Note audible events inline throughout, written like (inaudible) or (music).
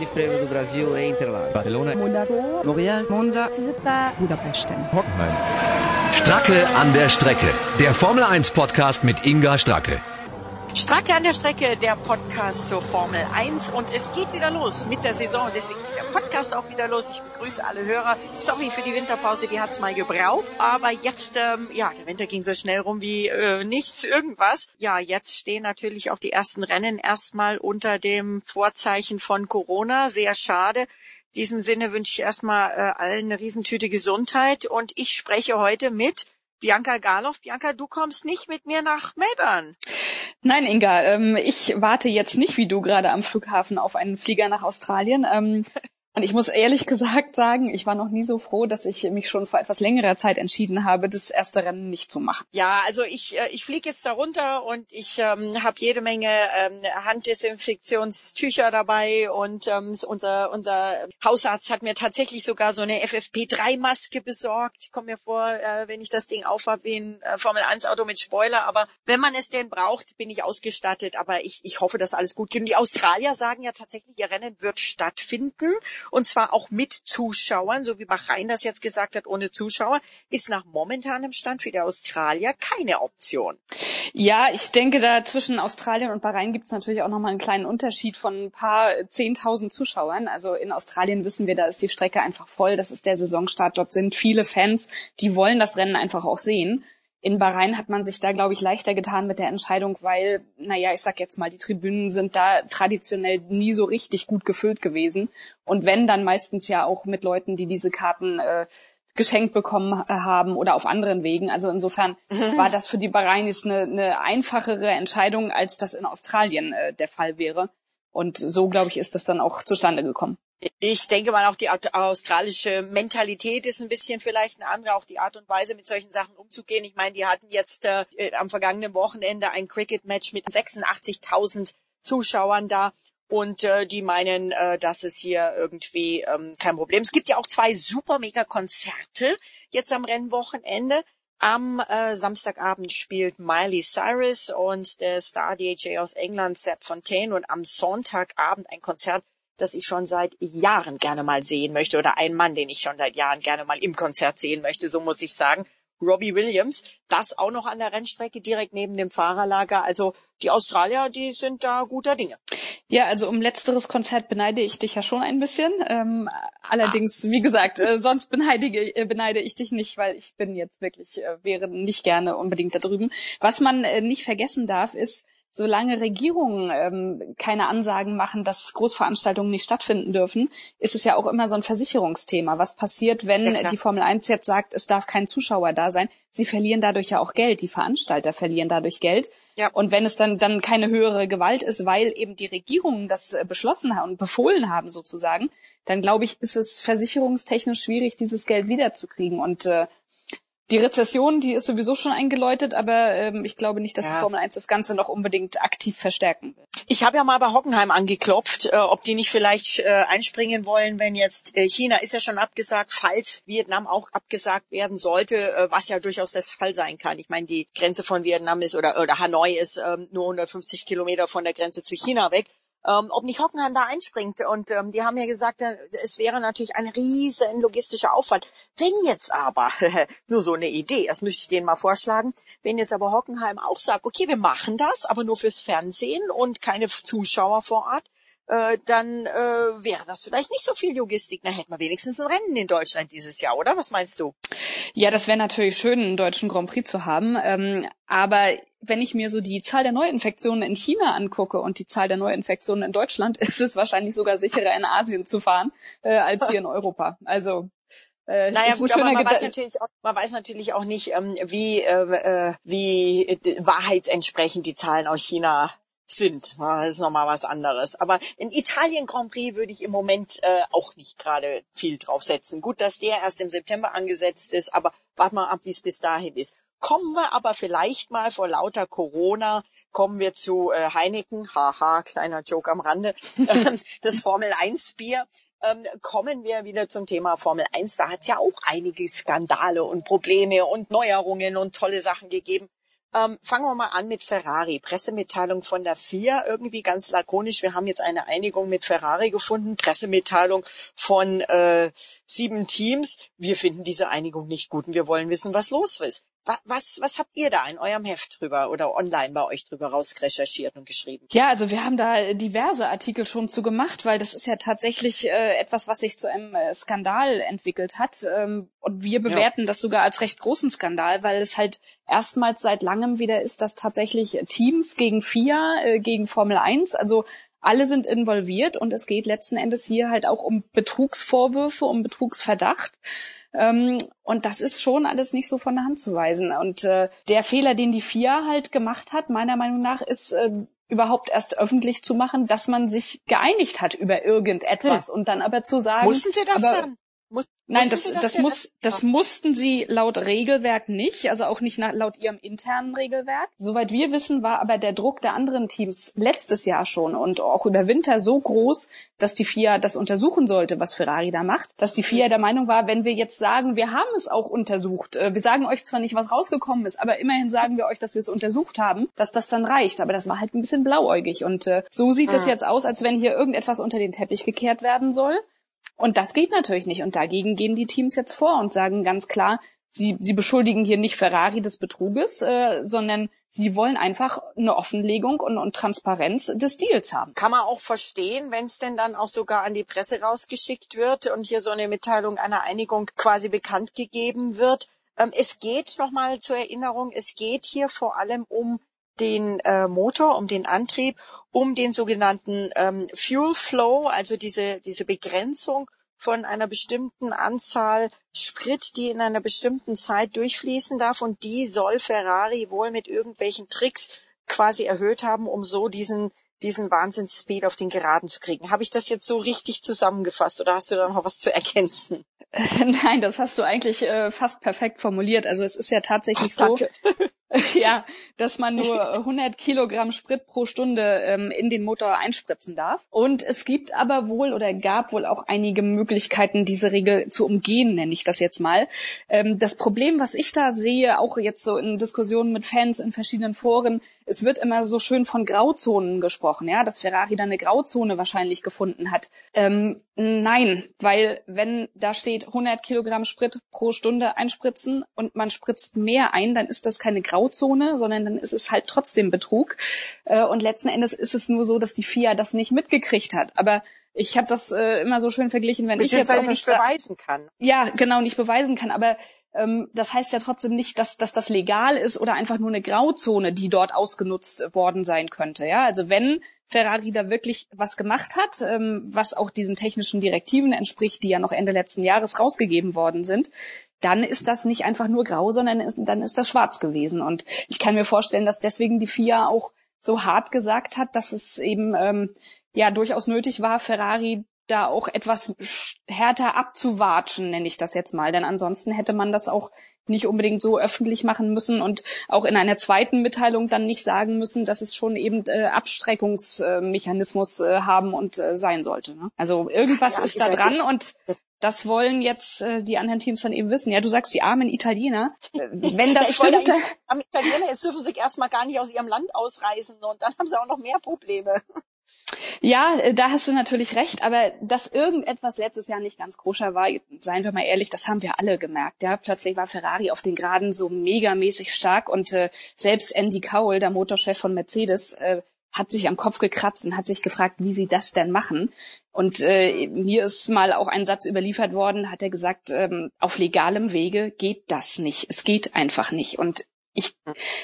Grande Prêmio do Brasil em Interlagos. Barcelona, Monaco, Montreal, Monza, Budapest. Hockenheim. Stracke an der Strecke. Der Formel 1 Podcast mit Inga Stracke. Stracke an der Strecke, der Podcast zur Formel 1 und es geht wieder los mit der Saison. Deswegen geht der Podcast auch wieder los. Ich begrüße alle Hörer. Sorry für die Winterpause, die hat's mal gebraucht. Aber jetzt, ähm, ja, der Winter ging so schnell rum wie äh, nichts, irgendwas. Ja, jetzt stehen natürlich auch die ersten Rennen erstmal unter dem Vorzeichen von Corona. Sehr schade. In diesem Sinne wünsche ich erstmal äh, allen eine Riesentüte Gesundheit und ich spreche heute mit Bianca Garloff. Bianca, du kommst nicht mit mir nach Melbourne. Nein, Inga, ähm, ich warte jetzt nicht wie du gerade am Flughafen auf einen Flieger nach Australien. Ähm, und ich muss ehrlich (laughs) gesagt sagen, ich war noch nie so froh, dass ich mich schon vor etwas längerer Zeit entschieden habe, das erste Rennen nicht zu machen. Ja, also ich, äh, ich fliege jetzt da runter und ich ähm, habe jede Menge ähm, Handdesinfektionstücher dabei und ähm, unser, unser Hausarzt hat mir tatsächlich sogar so eine FFP3-Maske besorgt. Ich komme mir vor, äh, wenn ich das Ding aufhab wie ein äh, Formel-1-Auto mit Spoiler, aber wenn man es denn braucht, bin ich ausgestattet, aber ich, ich hoffe, dass alles gut geht. Und die Australier sagen ja tatsächlich, ihr Rennen wird stattfinden und zwar auch mit Zuschauern, so wie Bahrain das jetzt gesagt hat, ohne Zuschauer, ist nach momentanem Stand für die Australier keine Option. Ja, ich denke, da zwischen Australien und Bahrain gibt es natürlich auch nochmal einen kleinen Unterschied von ein paar zehntausend Zuschauern. Also in Australien wissen wir, da ist die Strecke einfach voll. Das ist der Saisonstart. Dort sind viele Fans, die wollen das Rennen einfach auch sehen. In Bahrain hat man sich da, glaube ich, leichter getan mit der Entscheidung, weil, naja, ich sag jetzt mal, die Tribünen sind da traditionell nie so richtig gut gefüllt gewesen. Und wenn, dann meistens ja auch mit Leuten, die diese Karten äh, geschenkt bekommen äh, haben oder auf anderen Wegen. Also insofern war das für die Bahrainis eine, eine einfachere Entscheidung, als das in Australien äh, der Fall wäre. Und so, glaube ich, ist das dann auch zustande gekommen. Ich denke mal, auch die australische Mentalität ist ein bisschen vielleicht eine andere, auch die Art und Weise, mit solchen Sachen umzugehen. Ich meine, die hatten jetzt äh, am vergangenen Wochenende ein Cricket-Match mit 86.000 Zuschauern da. Und äh, die meinen, äh, dass es hier irgendwie ähm, kein Problem. Es gibt ja auch zwei super mega Konzerte jetzt am Rennwochenende. Am äh, Samstagabend spielt Miley Cyrus und der Star DJ aus England, Sepp Fontaine. Und am Sonntagabend ein Konzert das ich schon seit Jahren gerne mal sehen möchte oder ein Mann, den ich schon seit Jahren gerne mal im Konzert sehen möchte, so muss ich sagen. Robbie Williams, das auch noch an der Rennstrecke direkt neben dem Fahrerlager. Also die Australier, die sind da guter Dinge. Ja, also um letzteres Konzert beneide ich dich ja schon ein bisschen. Ähm, allerdings, wie gesagt, äh, sonst beneide, äh, beneide ich dich nicht, weil ich bin jetzt wirklich, äh, wäre nicht gerne unbedingt da drüben. Was man äh, nicht vergessen darf, ist, solange Regierungen ähm, keine Ansagen machen, dass Großveranstaltungen nicht stattfinden dürfen, ist es ja auch immer so ein Versicherungsthema. Was passiert, wenn ja, die Formel 1 jetzt sagt, es darf kein Zuschauer da sein? Sie verlieren dadurch ja auch Geld. Die Veranstalter verlieren dadurch Geld. Ja. Und wenn es dann, dann keine höhere Gewalt ist, weil eben die Regierungen das äh, beschlossen haben und befohlen haben sozusagen, dann glaube ich, ist es versicherungstechnisch schwierig, dieses Geld wiederzukriegen. Und äh, die Rezession, die ist sowieso schon eingeläutet, aber ähm, ich glaube nicht, dass ja. die Formel 1 das Ganze noch unbedingt aktiv verstärken will. Ich habe ja mal bei Hockenheim angeklopft, äh, ob die nicht vielleicht äh, einspringen wollen, wenn jetzt äh, China ist ja schon abgesagt, falls Vietnam auch abgesagt werden sollte, äh, was ja durchaus der Fall sein kann. Ich meine, die Grenze von Vietnam ist oder, oder Hanoi ist ähm, nur 150 Kilometer von der Grenze zu China weg ähm, ob nicht Hockenheim da einspringt. Und ähm, die haben ja gesagt, äh, es wäre natürlich ein riesen logistischer Aufwand. Wenn jetzt aber, (laughs) nur so eine Idee, das müsste ich denen mal vorschlagen, wenn jetzt aber Hockenheim auch sagt, okay, wir machen das, aber nur fürs Fernsehen und keine Zuschauer vor Ort, äh, dann äh, wäre das vielleicht nicht so viel Logistik. Na, hätten wir wenigstens ein Rennen in Deutschland dieses Jahr, oder? Was meinst du? Ja, das wäre natürlich schön, einen deutschen Grand Prix zu haben. Ähm, aber wenn ich mir so die Zahl der Neuinfektionen in China angucke und die Zahl der Neuinfektionen in Deutschland, (laughs) ist es wahrscheinlich sogar sicherer, in Asien zu fahren, äh, als hier in Europa. Also äh, (laughs) naja gut, aber man weiß, natürlich auch, man weiß natürlich auch nicht, ähm, wie, äh, äh wie äh, wahrheitsentsprechend die Zahlen aus China sind. Das ist nochmal was anderes. Aber in Italien Grand Prix würde ich im Moment äh, auch nicht gerade viel draufsetzen. Gut, dass der erst im September angesetzt ist, aber warte mal ab, wie es bis dahin ist. Kommen wir aber vielleicht mal vor lauter Corona, kommen wir zu äh, Heineken, haha, kleiner Joke am Rande, äh, (laughs) (laughs) das Formel 1 Bier. Ähm, kommen wir wieder zum Thema Formel 1. Da hat es ja auch einige Skandale und Probleme und Neuerungen und tolle Sachen gegeben. Ähm, fangen wir mal an mit Ferrari. Pressemitteilung von der FIA, irgendwie ganz lakonisch. Wir haben jetzt eine Einigung mit Ferrari gefunden. Pressemitteilung von äh, sieben Teams. Wir finden diese Einigung nicht gut und wir wollen wissen, was los ist. Was, was habt ihr da in eurem Heft drüber oder online bei euch drüber rausrecherchiert und geschrieben? Ja, also wir haben da diverse Artikel schon zu gemacht, weil das ist ja tatsächlich äh, etwas, was sich zu einem äh, Skandal entwickelt hat. Ähm, und wir bewerten ja. das sogar als recht großen Skandal, weil es halt erstmals seit langem wieder ist, dass tatsächlich Teams gegen FIA, äh, gegen Formel 1, also alle sind involviert und es geht letzten Endes hier halt auch um Betrugsvorwürfe, um Betrugsverdacht. Ähm, und das ist schon alles nicht so von der Hand zu weisen. Und äh, der Fehler, den die FIA halt gemacht hat, meiner Meinung nach, ist äh, überhaupt erst öffentlich zu machen, dass man sich geeinigt hat über irgendetwas hm. und dann aber zu sagen. Mussten Sie das aber, dann? Nein, das, das, das muss, das mussten sie laut Regelwerk nicht, also auch nicht nach, laut ihrem internen Regelwerk. Soweit wir wissen, war aber der Druck der anderen Teams letztes Jahr schon und auch über Winter so groß, dass die FIA das untersuchen sollte, was Ferrari da macht, dass die FIA der Meinung war, wenn wir jetzt sagen, wir haben es auch untersucht, äh, wir sagen euch zwar nicht, was rausgekommen ist, aber immerhin sagen wir euch, dass wir es untersucht haben, dass das dann reicht. Aber das war halt ein bisschen blauäugig und äh, so sieht es jetzt aus, als wenn hier irgendetwas unter den Teppich gekehrt werden soll. Und das geht natürlich nicht. Und dagegen gehen die Teams jetzt vor und sagen ganz klar, sie, sie beschuldigen hier nicht Ferrari des Betruges, äh, sondern sie wollen einfach eine Offenlegung und, und Transparenz des Deals haben. Kann man auch verstehen, wenn es denn dann auch sogar an die Presse rausgeschickt wird und hier so eine Mitteilung einer Einigung quasi bekannt gegeben wird. Ähm, es geht nochmal zur Erinnerung, es geht hier vor allem um den äh, Motor, um den Antrieb, um den sogenannten ähm, Fuel Flow, also diese, diese Begrenzung von einer bestimmten Anzahl Sprit, die in einer bestimmten Zeit durchfließen darf. Und die soll Ferrari wohl mit irgendwelchen Tricks quasi erhöht haben, um so diesen diesen Wahnsinnsspeed auf den Geraden zu kriegen. Habe ich das jetzt so richtig zusammengefasst oder hast du da noch was zu ergänzen? (laughs) Nein, das hast du eigentlich äh, fast perfekt formuliert. Also es ist ja tatsächlich Ach, so, (laughs) ja, dass man nur 100 Kilogramm Sprit pro Stunde ähm, in den Motor einspritzen darf. Und es gibt aber wohl oder gab wohl auch einige Möglichkeiten, diese Regel zu umgehen, nenne ich das jetzt mal. Ähm, das Problem, was ich da sehe, auch jetzt so in Diskussionen mit Fans in verschiedenen Foren, es wird immer so schön von Grauzonen gesprochen, ja, dass Ferrari da eine Grauzone wahrscheinlich gefunden hat. Ähm, nein, weil wenn da steht 100 Kilogramm Sprit pro Stunde einspritzen und man spritzt mehr ein, dann ist das keine Grauzone, sondern dann ist es halt trotzdem Betrug. Äh, und letzten Endes ist es nur so, dass die FIA das nicht mitgekriegt hat. Aber ich habe das äh, immer so schön verglichen, wenn ich jetzt auf nicht beweisen kann. Ja, genau, nicht beweisen kann. Aber ähm, das heißt ja trotzdem nicht, dass, dass das legal ist oder einfach nur eine Grauzone, die dort ausgenutzt worden sein könnte. Ja, also wenn Ferrari da wirklich was gemacht hat, ähm, was auch diesen technischen Direktiven entspricht, die ja noch Ende letzten Jahres rausgegeben worden sind, dann ist das nicht einfach nur grau, sondern dann ist das schwarz gewesen. Und ich kann mir vorstellen, dass deswegen die FIA auch so hart gesagt hat, dass es eben ähm, ja durchaus nötig war, Ferrari da auch etwas härter abzuwatschen, nenne ich das jetzt mal. Denn ansonsten hätte man das auch nicht unbedingt so öffentlich machen müssen und auch in einer zweiten Mitteilung dann nicht sagen müssen, dass es schon eben äh, Abstreckungsmechanismus äh, haben und äh, sein sollte. Ne? Also irgendwas ja, ist da dran und das wollen jetzt äh, die anderen Teams dann eben wissen. Ja, du sagst die armen Italiener. Äh, (laughs) wenn das stimmt. Am Italiener, jetzt dürfen sie erstmal gar nicht aus ihrem Land ausreisen und dann haben sie auch noch mehr Probleme. Ja, äh, da hast du natürlich recht, aber dass irgendetwas letztes Jahr nicht ganz koscher war, seien wir mal ehrlich, das haben wir alle gemerkt. Ja, plötzlich war Ferrari auf den Geraden so megamäßig stark und äh, selbst Andy Cowell, der Motorchef von Mercedes, äh, hat sich am Kopf gekratzt und hat sich gefragt, wie sie das denn machen. Und äh, mir ist mal auch ein Satz überliefert worden, hat er gesagt, ähm, auf legalem Wege geht das nicht. Es geht einfach nicht. Und ich,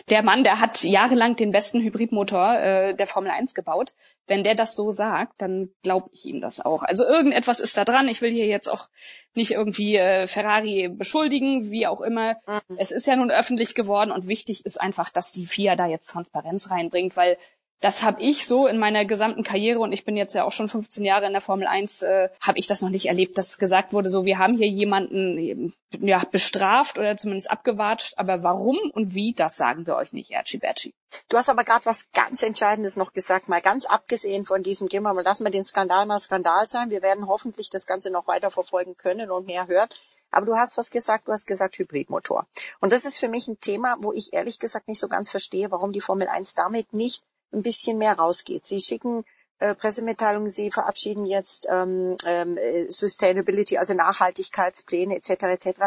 der Mann, der hat jahrelang den besten Hybridmotor äh, der Formel 1 gebaut. Wenn der das so sagt, dann glaube ich ihm das auch. Also irgendetwas ist da dran. Ich will hier jetzt auch nicht irgendwie äh, Ferrari beschuldigen, wie auch immer. Mhm. Es ist ja nun öffentlich geworden und wichtig ist einfach, dass die FIA da jetzt Transparenz reinbringt, weil das habe ich so in meiner gesamten Karriere und ich bin jetzt ja auch schon 15 Jahre in der Formel 1, äh, habe ich das noch nicht erlebt, dass gesagt wurde, so wir haben hier jemanden ja bestraft oder zumindest abgewatscht, aber warum und wie, das sagen wir euch nicht, Erci Berci. Du hast aber gerade was ganz Entscheidendes noch gesagt, mal ganz abgesehen von diesem, wir mal, lassen wir den Skandal mal Skandal sein. Wir werden hoffentlich das Ganze noch weiter verfolgen können und mehr hören. Aber du hast was gesagt, du hast gesagt Hybridmotor. Und das ist für mich ein Thema, wo ich ehrlich gesagt nicht so ganz verstehe, warum die Formel 1 damit nicht ein bisschen mehr rausgeht. Sie schicken äh, Pressemitteilung, Sie verabschieden jetzt ähm, ähm, Sustainability, also Nachhaltigkeitspläne etc. etc.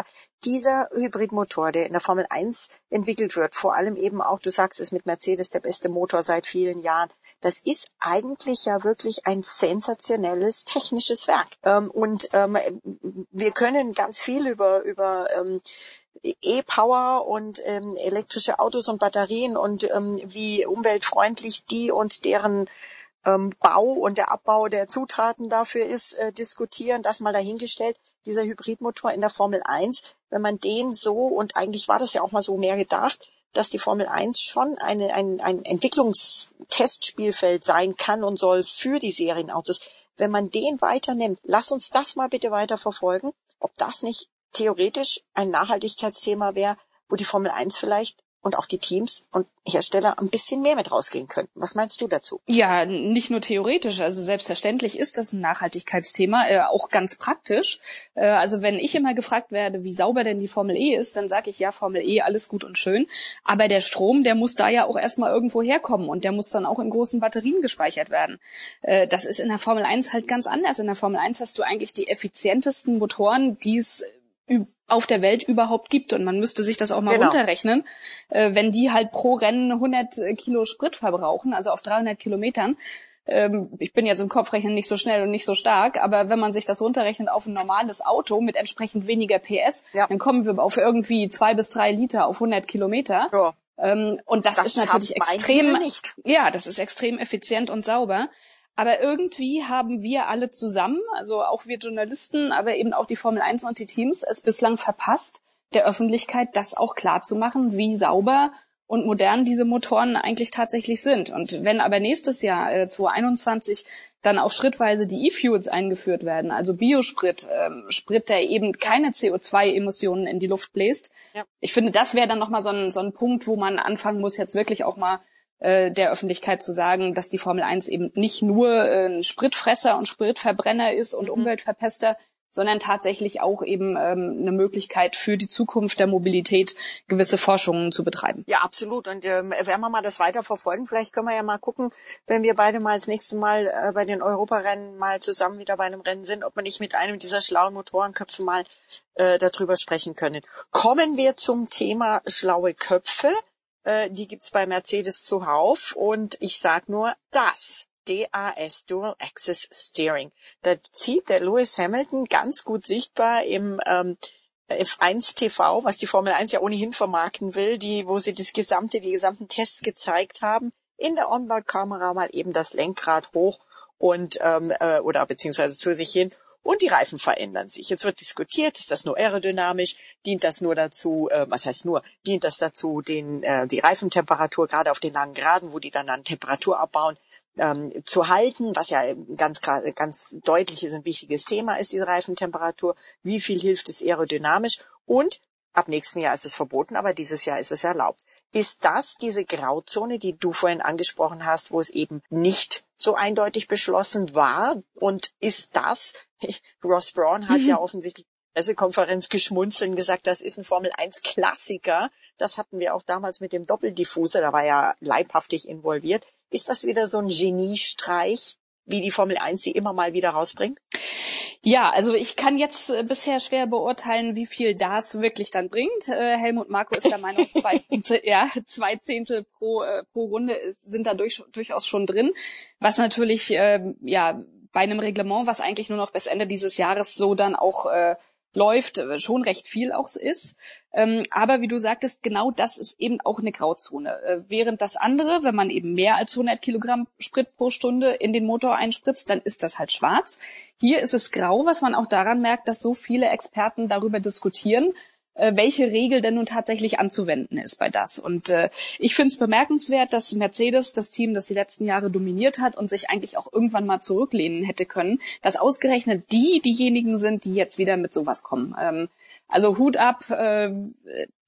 Dieser Hybridmotor, der in der Formel 1 entwickelt wird, vor allem eben auch, du sagst es mit Mercedes, der beste Motor seit vielen Jahren, das ist eigentlich ja wirklich ein sensationelles technisches Werk. Ähm, und ähm, wir können ganz viel über über ähm, E-Power und ähm, elektrische Autos und Batterien und ähm, wie umweltfreundlich die und deren ähm, Bau und der Abbau der Zutaten dafür ist, äh, diskutieren, das mal dahingestellt. Dieser Hybridmotor in der Formel 1, wenn man den so, und eigentlich war das ja auch mal so mehr gedacht, dass die Formel 1 schon eine, ein, ein Entwicklungstestspielfeld sein kann und soll für die Serienautos. Wenn man den weiternimmt, lass uns das mal bitte weiter verfolgen, ob das nicht theoretisch ein Nachhaltigkeitsthema wäre, wo die Formel 1 vielleicht und auch die Teams und Hersteller ein bisschen mehr mit rausgehen könnten. Was meinst du dazu? Ja, nicht nur theoretisch. Also selbstverständlich ist das ein Nachhaltigkeitsthema, äh, auch ganz praktisch. Äh, also wenn ich immer gefragt werde, wie sauber denn die Formel E ist, dann sage ich ja, Formel E, alles gut und schön. Aber der Strom, der muss da ja auch erstmal irgendwo herkommen und der muss dann auch in großen Batterien gespeichert werden. Äh, das ist in der Formel 1 halt ganz anders. In der Formel 1 hast du eigentlich die effizientesten Motoren, die es auf der Welt überhaupt gibt. Und man müsste sich das auch mal genau. runterrechnen. Äh, wenn die halt pro Rennen 100 Kilo Sprit verbrauchen, also auf 300 Kilometern, ähm, ich bin jetzt im Kopfrechnen nicht so schnell und nicht so stark, aber wenn man sich das runterrechnet auf ein normales Auto mit entsprechend weniger PS, ja. dann kommen wir auf irgendwie zwei bis drei Liter auf 100 Kilometer. Ja. Ähm, und das, das ist natürlich extrem, ja, das ist extrem effizient und sauber. Aber irgendwie haben wir alle zusammen, also auch wir Journalisten, aber eben auch die Formel 1 und die Teams, es bislang verpasst, der Öffentlichkeit das auch klar zu machen, wie sauber und modern diese Motoren eigentlich tatsächlich sind. Und wenn aber nächstes Jahr, äh, 2021, dann auch schrittweise die E-Fuels eingeführt werden, also Biosprit, ähm, Sprit, der eben keine CO2-Emissionen in die Luft bläst, ja. ich finde, das wäre dann nochmal so ein, so ein Punkt, wo man anfangen muss, jetzt wirklich auch mal äh, der Öffentlichkeit zu sagen, dass die Formel 1 eben nicht nur äh, ein Spritfresser und Spritverbrenner ist und mhm. Umweltverpester, sondern tatsächlich auch eben ähm, eine Möglichkeit für die Zukunft der Mobilität gewisse Forschungen zu betreiben. Ja, absolut. Und ähm, werden wir mal das weiter verfolgen. Vielleicht können wir ja mal gucken, wenn wir beide mal das nächste Mal äh, bei den Europarennen mal zusammen wieder bei einem Rennen sind, ob wir nicht mit einem dieser schlauen Motorenköpfe mal äh, darüber sprechen können. Kommen wir zum Thema schlaue Köpfe. Äh, die gibt's bei Mercedes zuhauf und ich sag nur das. DAS Dual Access Steering. Da zieht der Lewis Hamilton ganz gut sichtbar im ähm, F1 TV, was die Formel 1 ja ohnehin vermarkten will, die, wo sie das gesamte, die gesamten Tests gezeigt haben, in der Onboard-Kamera mal eben das Lenkrad hoch und ähm, äh, oder beziehungsweise zu sich hin und die Reifen verändern sich. Jetzt wird diskutiert, ist das nur aerodynamisch, dient das nur dazu, äh, was heißt nur, dient das dazu, den, äh, die Reifentemperatur gerade auf den langen Graden, wo die dann an Temperatur abbauen, ähm, zu halten, was ja ganz, ganz deutliches und wichtiges Thema ist, diese Reifentemperatur. Wie viel hilft es aerodynamisch? Und ab nächsten Jahr ist es verboten, aber dieses Jahr ist es erlaubt. Ist das diese Grauzone, die du vorhin angesprochen hast, wo es eben nicht so eindeutig beschlossen war? Und ist das, (laughs) Ross Braun hat mhm. ja offensichtlich Pressekonferenz geschmunzeln gesagt, das ist ein Formel 1 Klassiker. Das hatten wir auch damals mit dem Doppeldiffuser, da war ja leibhaftig involviert. Ist das wieder so ein Geniestreich, wie die Formel 1 sie immer mal wieder rausbringt? Ja, also ich kann jetzt äh, bisher schwer beurteilen, wie viel das wirklich dann bringt. Äh, Helmut Marko ist der Meinung, (laughs) zwei, ja, zwei Zehntel pro, äh, pro Runde sind da durch, durchaus schon drin, was natürlich äh, ja bei einem Reglement, was eigentlich nur noch bis Ende dieses Jahres so dann auch äh, läuft, äh, schon recht viel auch ist. Ähm, aber wie du sagtest, genau das ist eben auch eine Grauzone. Äh, während das andere, wenn man eben mehr als 100 Kilogramm Sprit pro Stunde in den Motor einspritzt, dann ist das halt schwarz. Hier ist es grau, was man auch daran merkt, dass so viele Experten darüber diskutieren, welche Regel denn nun tatsächlich anzuwenden ist bei das. Und äh, ich finde es bemerkenswert, dass Mercedes, das Team, das die letzten Jahre dominiert hat und sich eigentlich auch irgendwann mal zurücklehnen hätte können, dass ausgerechnet die diejenigen sind, die jetzt wieder mit sowas kommen. Ähm, also Hut ab, äh,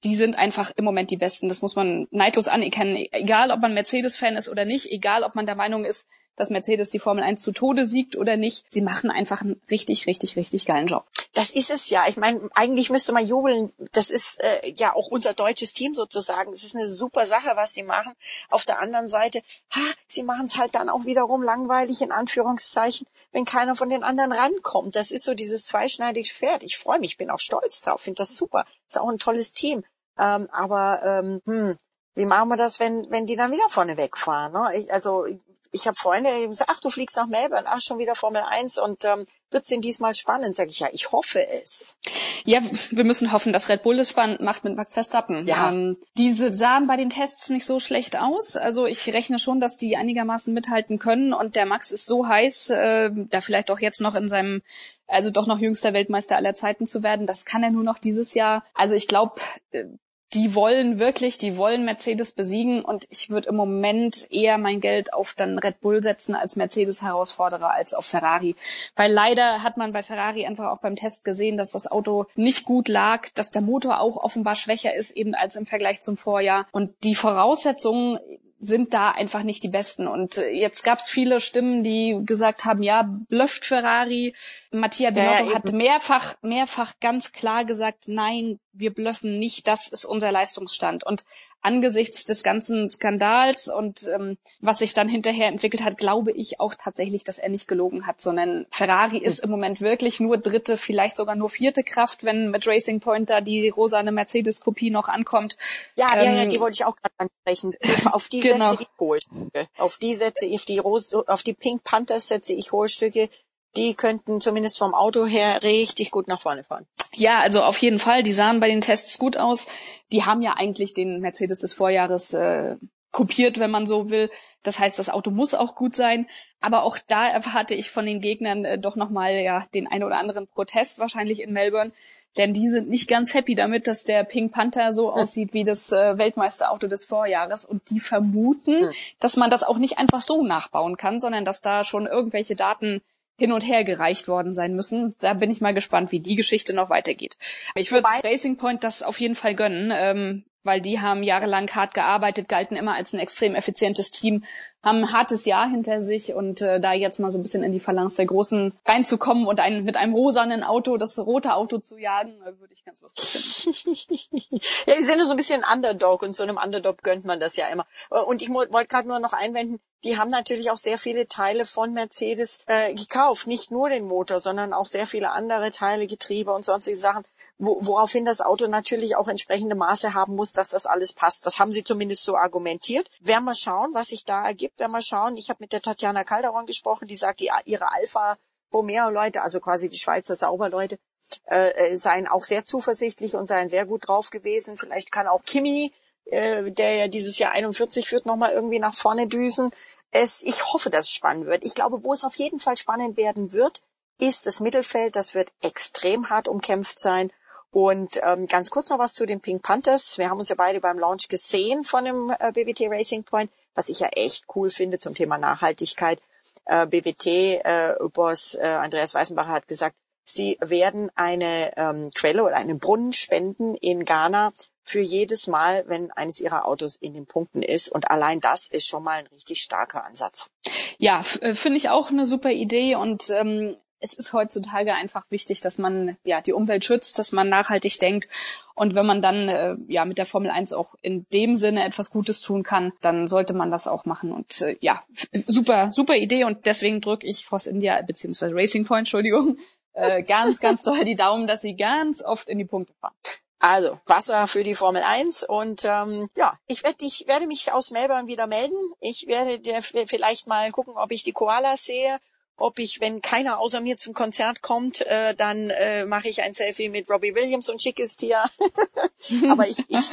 die sind einfach im Moment die Besten. Das muss man neidlos anerkennen. Egal, ob man Mercedes-Fan ist oder nicht, egal, ob man der Meinung ist, dass Mercedes die Formel 1 zu Tode siegt oder nicht. Sie machen einfach einen richtig, richtig, richtig geilen Job. Das ist es ja. Ich meine, eigentlich müsste man jubeln. Das ist äh, ja auch unser deutsches Team sozusagen. Das ist eine super Sache, was die machen. Auf der anderen Seite, ha, sie machen es halt dann auch wiederum langweilig in Anführungszeichen, wenn keiner von den anderen rankommt. Das ist so dieses zweischneidige Schwert. Ich freue mich, bin auch stolz drauf, finde das super. Ist auch ein tolles Team. Ähm, aber ähm, hm, wie machen wir das, wenn, wenn die dann wieder vorne wegfahren? Ne? Ich, also ich habe Freunde, die sagen, ach, du fliegst nach Melbourne, ach, schon wieder Formel 1 und ähm, wird's denn diesmal spannend? Sag ich, ja, ich hoffe es. Ja, wir müssen hoffen, dass Red Bull es spannend macht mit Max Verstappen. Ja. Ähm, diese sahen bei den Tests nicht so schlecht aus. Also ich rechne schon, dass die einigermaßen mithalten können und der Max ist so heiß, äh, da vielleicht auch jetzt noch in seinem also doch noch jüngster Weltmeister aller Zeiten zu werden. Das kann er nur noch dieses Jahr. Also ich glaube, äh, die wollen wirklich, die wollen Mercedes besiegen und ich würde im Moment eher mein Geld auf dann Red Bull setzen als Mercedes-Herausforderer als auf Ferrari. Weil leider hat man bei Ferrari einfach auch beim Test gesehen, dass das Auto nicht gut lag, dass der Motor auch offenbar schwächer ist eben als im Vergleich zum Vorjahr und die Voraussetzungen sind da einfach nicht die besten. Und äh, jetzt gab es viele Stimmen, die gesagt haben, ja, blöfft Ferrari. Mattia Binotto ja, hat mehrfach, mehrfach ganz klar gesagt, nein, wir blöffen nicht, das ist unser Leistungsstand. Und angesichts des ganzen Skandals und ähm, was sich dann hinterher entwickelt hat, glaube ich auch tatsächlich, dass er nicht gelogen hat, sondern Ferrari ist im Moment wirklich nur dritte, vielleicht sogar nur vierte Kraft, wenn mit Racing Point da die rosane Mercedes-Kopie noch ankommt. Ja, ähm, ja, ja, die wollte ich auch gerade ansprechen. Auf die (laughs) Genau. setze ich Hohlstücke. Auf die setze ich die Rose, auf die Pink Panthers setze ich Hohlstücke. Die könnten zumindest vom Auto her richtig gut nach vorne fahren. Ja, also auf jeden Fall. Die sahen bei den Tests gut aus. Die haben ja eigentlich den Mercedes des Vorjahres äh, kopiert, wenn man so will. Das heißt, das Auto muss auch gut sein. Aber auch da erwarte ich von den Gegnern äh, doch nochmal ja, den ein oder anderen Protest wahrscheinlich in Melbourne. Denn die sind nicht ganz happy damit, dass der Pink Panther so aussieht wie das äh, Weltmeisterauto des Vorjahres. Und die vermuten, Hm. dass man das auch nicht einfach so nachbauen kann, sondern dass da schon irgendwelche Daten hin und her gereicht worden sein müssen. Da bin ich mal gespannt, wie die Geschichte noch weitergeht. Ich würde Racing Point das auf jeden Fall gönnen, ähm, weil die haben jahrelang hart gearbeitet, galten immer als ein extrem effizientes Team, haben ein hartes Jahr hinter sich und äh, da jetzt mal so ein bisschen in die Phalanx der Großen reinzukommen und ein, mit einem rosanen Auto, das rote Auto zu jagen, äh, würde ich ganz lustig finden. (laughs) ja, die sind ja so ein bisschen Underdog und so einem Underdog gönnt man das ja immer. Und ich wollte gerade nur noch einwenden, die haben natürlich auch sehr viele Teile von Mercedes äh, gekauft. Nicht nur den Motor, sondern auch sehr viele andere Teile, Getriebe und sonstige Sachen, wo, woraufhin das Auto natürlich auch entsprechende Maße haben muss, dass das alles passt. Das haben sie zumindest so argumentiert. Werden wir schauen, was sich da ergibt. Werden wir schauen. Ich habe mit der Tatjana Calderon gesprochen, die sagt, die, ihre Alfa Romeo-Leute, also quasi die Schweizer Sauberleute, äh, äh, seien auch sehr zuversichtlich und seien sehr gut drauf gewesen. Vielleicht kann auch Kimi, äh, der ja dieses Jahr 41 wird, nochmal irgendwie nach vorne düsen. Es, ich hoffe, dass es spannend wird. Ich glaube, wo es auf jeden Fall spannend werden wird, ist das Mittelfeld. Das wird extrem hart umkämpft sein. Und ähm, ganz kurz noch was zu den Pink Panthers. Wir haben uns ja beide beim Launch gesehen von dem äh, BWT Racing Point, was ich ja echt cool finde zum Thema Nachhaltigkeit. Äh, BWT-Boss äh, Andreas Weißenbacher hat gesagt, sie werden eine ähm, Quelle oder einen Brunnen spenden in Ghana für jedes Mal, wenn eines ihrer Autos in den Punkten ist. Und allein das ist schon mal ein richtig starker Ansatz. Ja, äh, finde ich auch eine super Idee und ähm, es ist heutzutage einfach wichtig, dass man ja die Umwelt schützt, dass man nachhaltig denkt und wenn man dann äh, ja mit der Formel 1 auch in dem Sinne etwas Gutes tun kann, dann sollte man das auch machen und äh, ja super super Idee und deswegen drücke ich Force India beziehungsweise Racing Point, Entschuldigung, äh, (laughs) ganz ganz doll die Daumen, dass sie ganz oft in die Punkte fahren. Also Wasser für die Formel 1 und ähm, ja, ich werde ich werde mich aus Melbourne wieder melden. Ich werde dir vielleicht mal gucken, ob ich die Koalas sehe, ob ich, wenn keiner außer mir zum Konzert kommt, äh, dann äh, mache ich ein Selfie mit Robbie Williams und schick es dir. (laughs) Aber ich, ich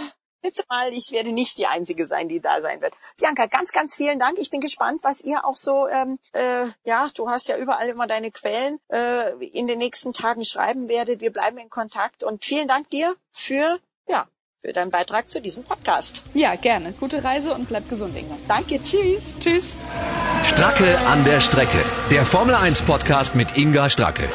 schätze mal, ich werde nicht die Einzige sein, die da sein wird. Bianca, ganz, ganz vielen Dank. Ich bin gespannt, was ihr auch so, ähm, äh, ja, du hast ja überall immer deine Quellen, äh, in den nächsten Tagen schreiben werdet. Wir bleiben in Kontakt und vielen Dank dir für, ja, für deinen Beitrag zu diesem Podcast. Ja, gerne. Gute Reise und bleib gesund, Inga. Danke, tschüss. Tschüss. Stracke an der Strecke. Der Formel 1 Podcast mit Inga Stracke.